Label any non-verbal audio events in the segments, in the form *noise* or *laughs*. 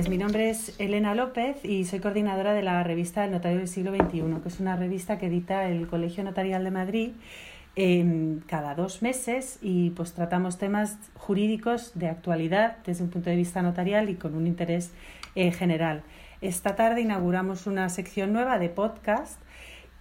Pues mi nombre es Elena López y soy coordinadora de la revista El Notario del Siglo XXI, que es una revista que edita el Colegio Notarial de Madrid cada dos meses y pues tratamos temas jurídicos de actualidad desde un punto de vista notarial y con un interés eh, general. Esta tarde inauguramos una sección nueva de podcast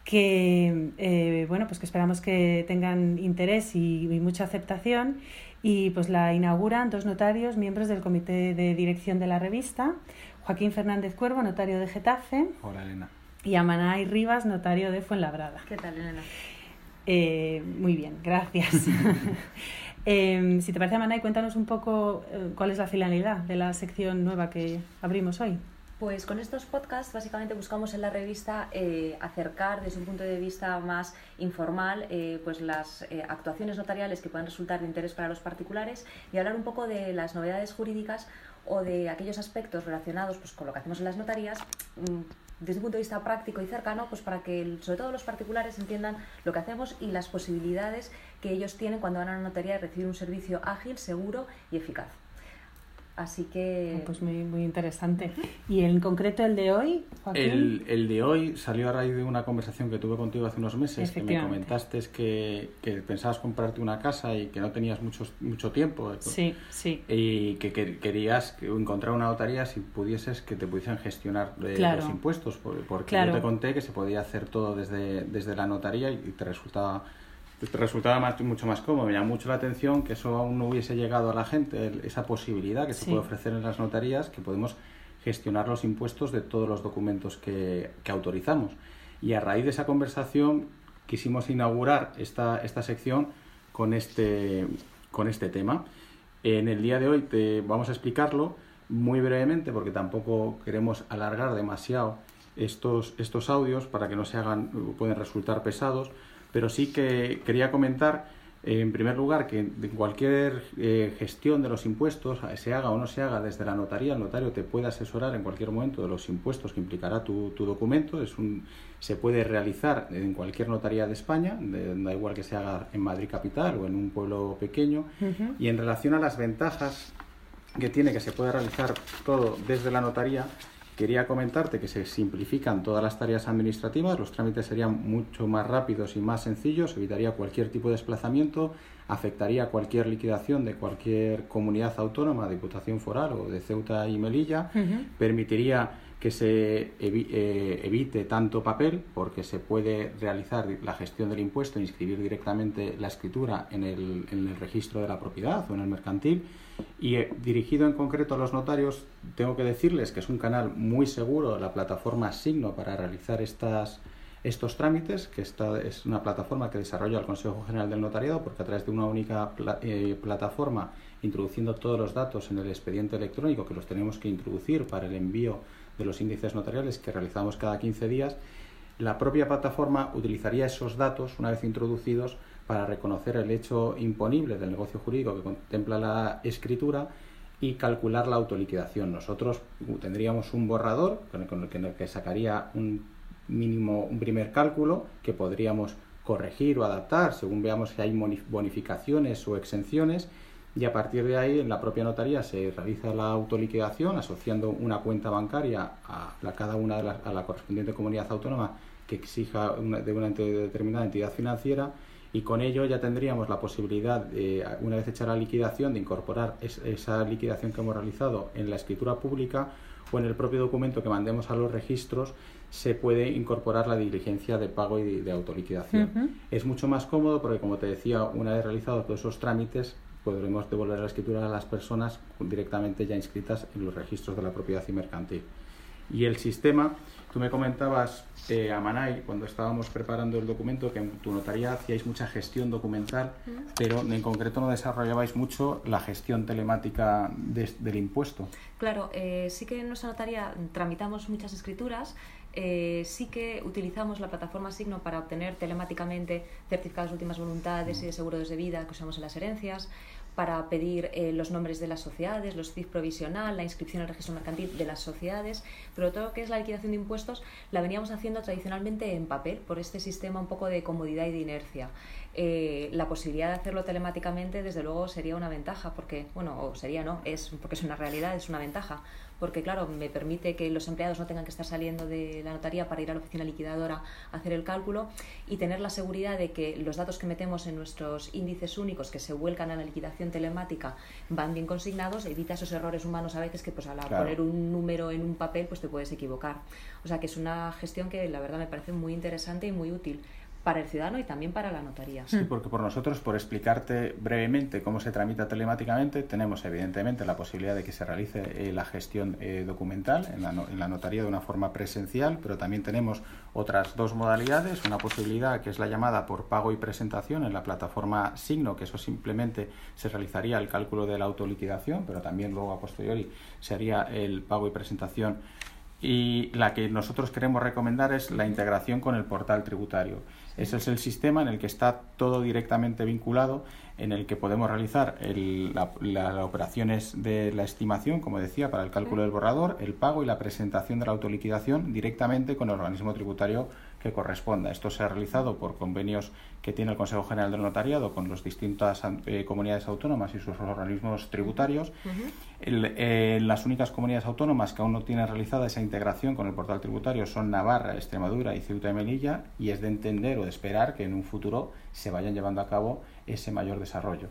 que eh, bueno pues que esperamos que tengan interés y, mucha aceptación y pues la inauguran dos notarios miembros del comité de dirección de la revista Joaquín Fernández Cuervo notario de Getafe hola Elena y Amanay Rivas notario de Fuenlabrada qué tal Elena eh, muy bien, gracias. *laughs* *laughs* eh, si te parece, Manay, cuéntanos un poco eh, cuál es la finalidad de la sección nueva que abrimos hoy. Pues con estos podcasts básicamente buscamos en la revista eh, acercar desde un punto de vista más informal eh, pues las eh, actuaciones notariales que puedan resultar de interés para los particulares y hablar un poco de las novedades jurídicas o de aquellos aspectos relacionados pues, con lo que hacemos en las notarías mm, desde un punto de vista práctico y cercano, pues para que sobre todo los particulares entiendan lo que hacemos y las posibilidades que ellos tienen cuando van a una notaría de recibir un servicio ágil, seguro y eficaz. Así que... Ah, pues muy, muy interesante. ¿Y en concreto el de hoy, El, el, de hoy salió a raíz de una conversación que tuve contigo hace unos meses, que me comentaste que, que, pensabas comprarte una casa y que no tenías mucho, mucho tiempo. Sí, sí. Y que, que querías encontrar una notaría si pudieses que te pudiesen gestionar eh, los impuestos, porque yo te conté que se podía hacer todo desde, desde la notaría y te resultaba resultaba más, mucho más cómodo. Me llama mucho la atención que eso aún no hubiese llegado a la gente, esa posibilidad que se puede ofrecer en las notarías, que podemos gestionar los impuestos de todos los documentos que, que, autorizamos. Y a raíz de esa conversación quisimos inaugurar esta, esta sección con este, con este tema. En el día de hoy te vamos a explicarlo muy brevemente porque tampoco queremos alargar demasiado estos, estos audios para que no se hagan, pueden resultar pesados pero sí que quería comentar, eh, en primer lugar, que cualquier eh, gestión de los impuestos, se haga o no se haga desde la notaría, el notario te puede asesorar en cualquier momento de los impuestos que implicará tu, tu documento. Es un, se puede realizar en cualquier notaría de España, da igual que se haga en Madrid capital o en un pueblo pequeño. Y en relación a las ventajas que tiene que se puede realizar todo desde la notaría, Quería comentarte que se simplifican todas las tareas administrativas, los trámites serían mucho más rápidos y más sencillos, evitaría cualquier tipo de desplazamiento, afectaría cualquier liquidación de cualquier comunidad autónoma, Diputación Foral o de Ceuta y Melilla, permitiría que se eh, evite tanto papel porque se puede realizar la gestión del impuesto e inscribir directamente la escritura en el, en el registro de la propiedad o en el mercantil. Y eh, dirigido en concreto a los notarios tengo que decirles que es un canal muy seguro la plataforma Signo para realizar estas, estos trámites que esta es una plataforma que desarrolla el Consejo General del Notariado porque a través de una única eh, plataforma introduciendo todos los datos en el expediente electrónico que los tenemos que introducir para el envío de los índices notariales que realizamos cada 15 días, la propia plataforma utilizaría esos datos, una vez introducidos, para reconocer el hecho imponible del negocio jurídico que contempla la escritura y calcular la autoliquidación. Nosotros tendríamos un borrador con el que sacaría un mínimo, un primer cálculo que podríamos corregir o adaptar según veamos si hay bonificaciones o exenciones y a partir de ahí en la propia notaría se realiza la autoliquidación asociando una cuenta bancaria a la, cada una de a la correspondiente comunidad autónoma que exija de una determinada entidad financiera y con ello ya tendríamos la posibilidad, de, una vez hecha la liquidación, de incorporar esa liquidación que hemos realizado en la escritura pública o en el propio documento que mandemos a los registros se puede incorporar la diligencia de pago y de, autoliquidación. Es mucho más cómodo porque, como te decía, una vez realizados todos esos trámites, podremos devolver la escritura a las personas directamente ya inscritas en los registros de la propiedad y mercantil. Y el sistema, tú me comentabas, eh, Amanay, cuando estábamos preparando el documento, que en tu notaría hacíais mucha gestión documental, pero en concreto no desarrollabais mucho la gestión telemática del impuesto. Claro, eh, sí que en nuestra notaría tramitamos muchas escrituras, eh, sí que utilizamos la plataforma Signo para obtener telemáticamente certificados de últimas voluntades y de seguros de vida que usamos en las herencias para pedir eh, los nombres de las sociedades, los CIF provisional, la inscripción al registro mercantil de las sociedades, pero todo lo que es la liquidación de impuestos la veníamos haciendo tradicionalmente en papel por este sistema un poco de comodidad y de inercia. Eh, la posibilidad de hacerlo telemáticamente, desde luego, sería una ventaja, porque, bueno, o sería no, es porque es una realidad, es una ventaja, porque, claro, me permite que los empleados no tengan que estar saliendo de la notaría para ir a la oficina liquidadora a hacer el cálculo y tener la seguridad de que los datos que metemos en nuestros índices únicos que se vuelcan a la liquidación telemática van bien consignados, evita esos errores humanos a veces que, pues, al poner un número en un papel, pues te puedes equivocar. O sea, que es una gestión que, la verdad, me parece muy interesante y muy útil para el ciudadano y también para la notaría. Sí, porque por nosotros, por explicarte brevemente cómo se tramita telemáticamente, tenemos evidentemente la posibilidad de que se realice eh, la gestión eh, documental en la, en la, notaría de una forma presencial, pero también tenemos otras dos modalidades, una posibilidad que es la llamada por pago y presentación en la plataforma Signo, que eso simplemente se realizaría el cálculo de la autoliquidación, pero también luego a posteriori se haría el pago y presentación y la que nosotros queremos recomendar es la integración con el portal tributario. Ese es el sistema en el que está todo directamente vinculado, en el que podemos realizar las operaciones de la estimación, como decía, para el cálculo del borrador, el pago y la presentación de la autoliquidación directamente con el organismo tributario que corresponda. Esto se ha realizado por convenios que tiene el Consejo General del Notariado con las distintas eh, comunidades autónomas y sus organismos tributarios. Eh, las únicas comunidades autónomas que aún no tienen realizada esa integración con el portal tributario son Navarra, Extremadura y Ceuta y Melilla y es de entender o de esperar que en un futuro se vayan llevando a cabo ese mayor desarrollo.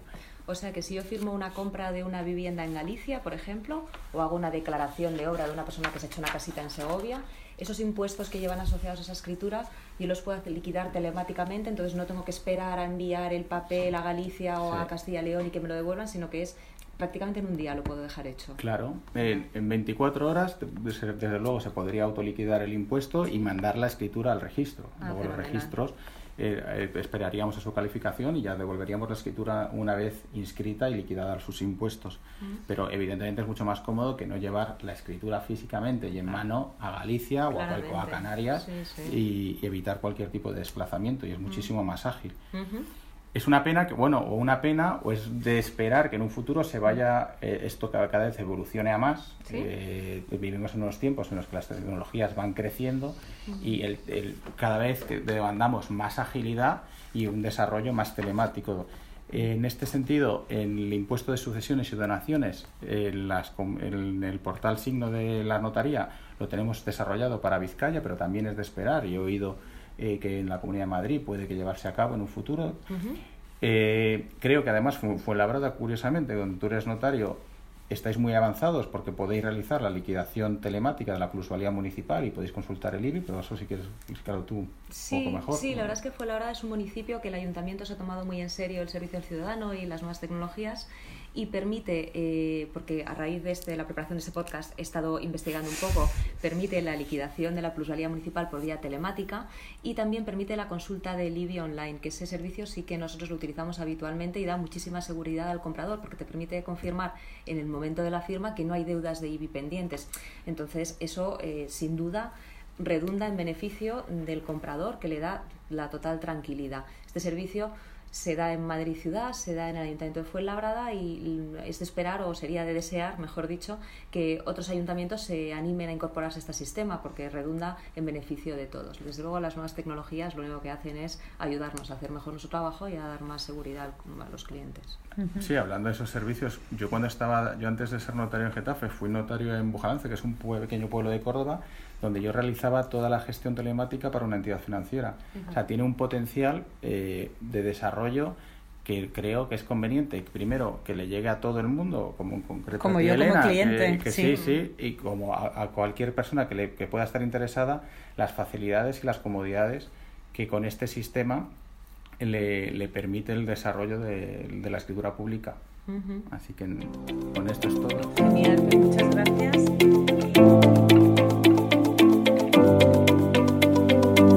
O sea que si yo firmo una compra de una vivienda en Galicia, por ejemplo, o hago una declaración de obra de una persona que se ha hecho una casita en Segovia, esos impuestos que llevan asociados a esa escritura yo los puedo liquidar telemáticamente, entonces no tengo que esperar a enviar el papel a Galicia o a Castilla y León y que me lo devuelvan, sino que es prácticamente en un día lo puedo dejar hecho. Claro, en, 24 horas, desde, luego, se podría autoliquidar el impuesto y mandar la escritura al registro. Ah, luego los registros eh, eh, esperaríamos a su calificación y ya devolveríamos la escritura una vez inscrita y liquidada sus impuestos. Pero evidentemente es mucho más cómodo que no llevar la escritura físicamente y en mano a Galicia o a, Canarias Y, evitar cualquier tipo de desplazamiento y es muchísimo más ágil es una pena que, bueno, o una pena, o es de esperar que en un futuro se vaya, eh, esto cada, cada, vez evolucione a más. Eh, vivimos en unos tiempos en los que las tecnologías van creciendo y el, cada vez demandamos más agilidad y un desarrollo más telemático. En este sentido, en el impuesto de sucesiones y donaciones, en, las, en el portal signo de la notaría lo tenemos desarrollado para Vizcaya, pero también es de esperar y he oído eh, que en la Comunidad de Madrid puede que llevarse a cabo en un futuro. Eh, creo que además fue, fue labrada, curiosamente, donde tú eres notario, estáis muy avanzados porque podéis realizar la liquidación telemática de la plusvalía municipal y podéis consultar el IBI, pero eso sí quieres explicarlo tú un poco mejor. Sí, la verdad es que fue la es un municipio que el ayuntamiento se ha tomado muy en serio el servicio al ciudadano y las nuevas tecnologías y permite, eh, porque a raíz de, este, la preparación de este podcast he estado investigando un poco, permite la liquidación de la plusvalía municipal por vía telemática y también permite la consulta del IBI online, que ese servicio sí que nosotros lo utilizamos habitualmente y da muchísima seguridad al comprador porque te permite confirmar en el momento de la firma que no hay deudas de IBI pendientes. Entonces, eso eh, sin duda redunda en beneficio del comprador que le da la total tranquilidad. Este servicio se da en Madrid ciudad, se da en el Ayuntamiento de Fuenlabrada y es de esperar, o sería de desear, mejor dicho, que otros ayuntamientos se animen a incorporarse a este sistema porque redunda en beneficio de todos. Desde luego las nuevas tecnologías lo único que hacen es ayudarnos a hacer mejor nuestro trabajo y a dar más seguridad a los clientes. Sí, hablando de esos servicios, yo cuando estaba, yo antes de ser notario en Getafe, fui notario en Bujalance, que es un pequeño pueblo de Córdoba, donde yo realizaba toda la gestión telemática para una entidad financiera. O sea, tiene un potencial eh, de desarrollo que creo que es conveniente, primero, que le llegue a todo el mundo, como en concreto como yo como cliente. Que, sí. sí, y como a, cualquier persona que, le, que pueda estar interesada, las facilidades y las comodidades que con este sistema le, le permite el desarrollo de, de la escritura pública. Así que con esto es todo. Genial.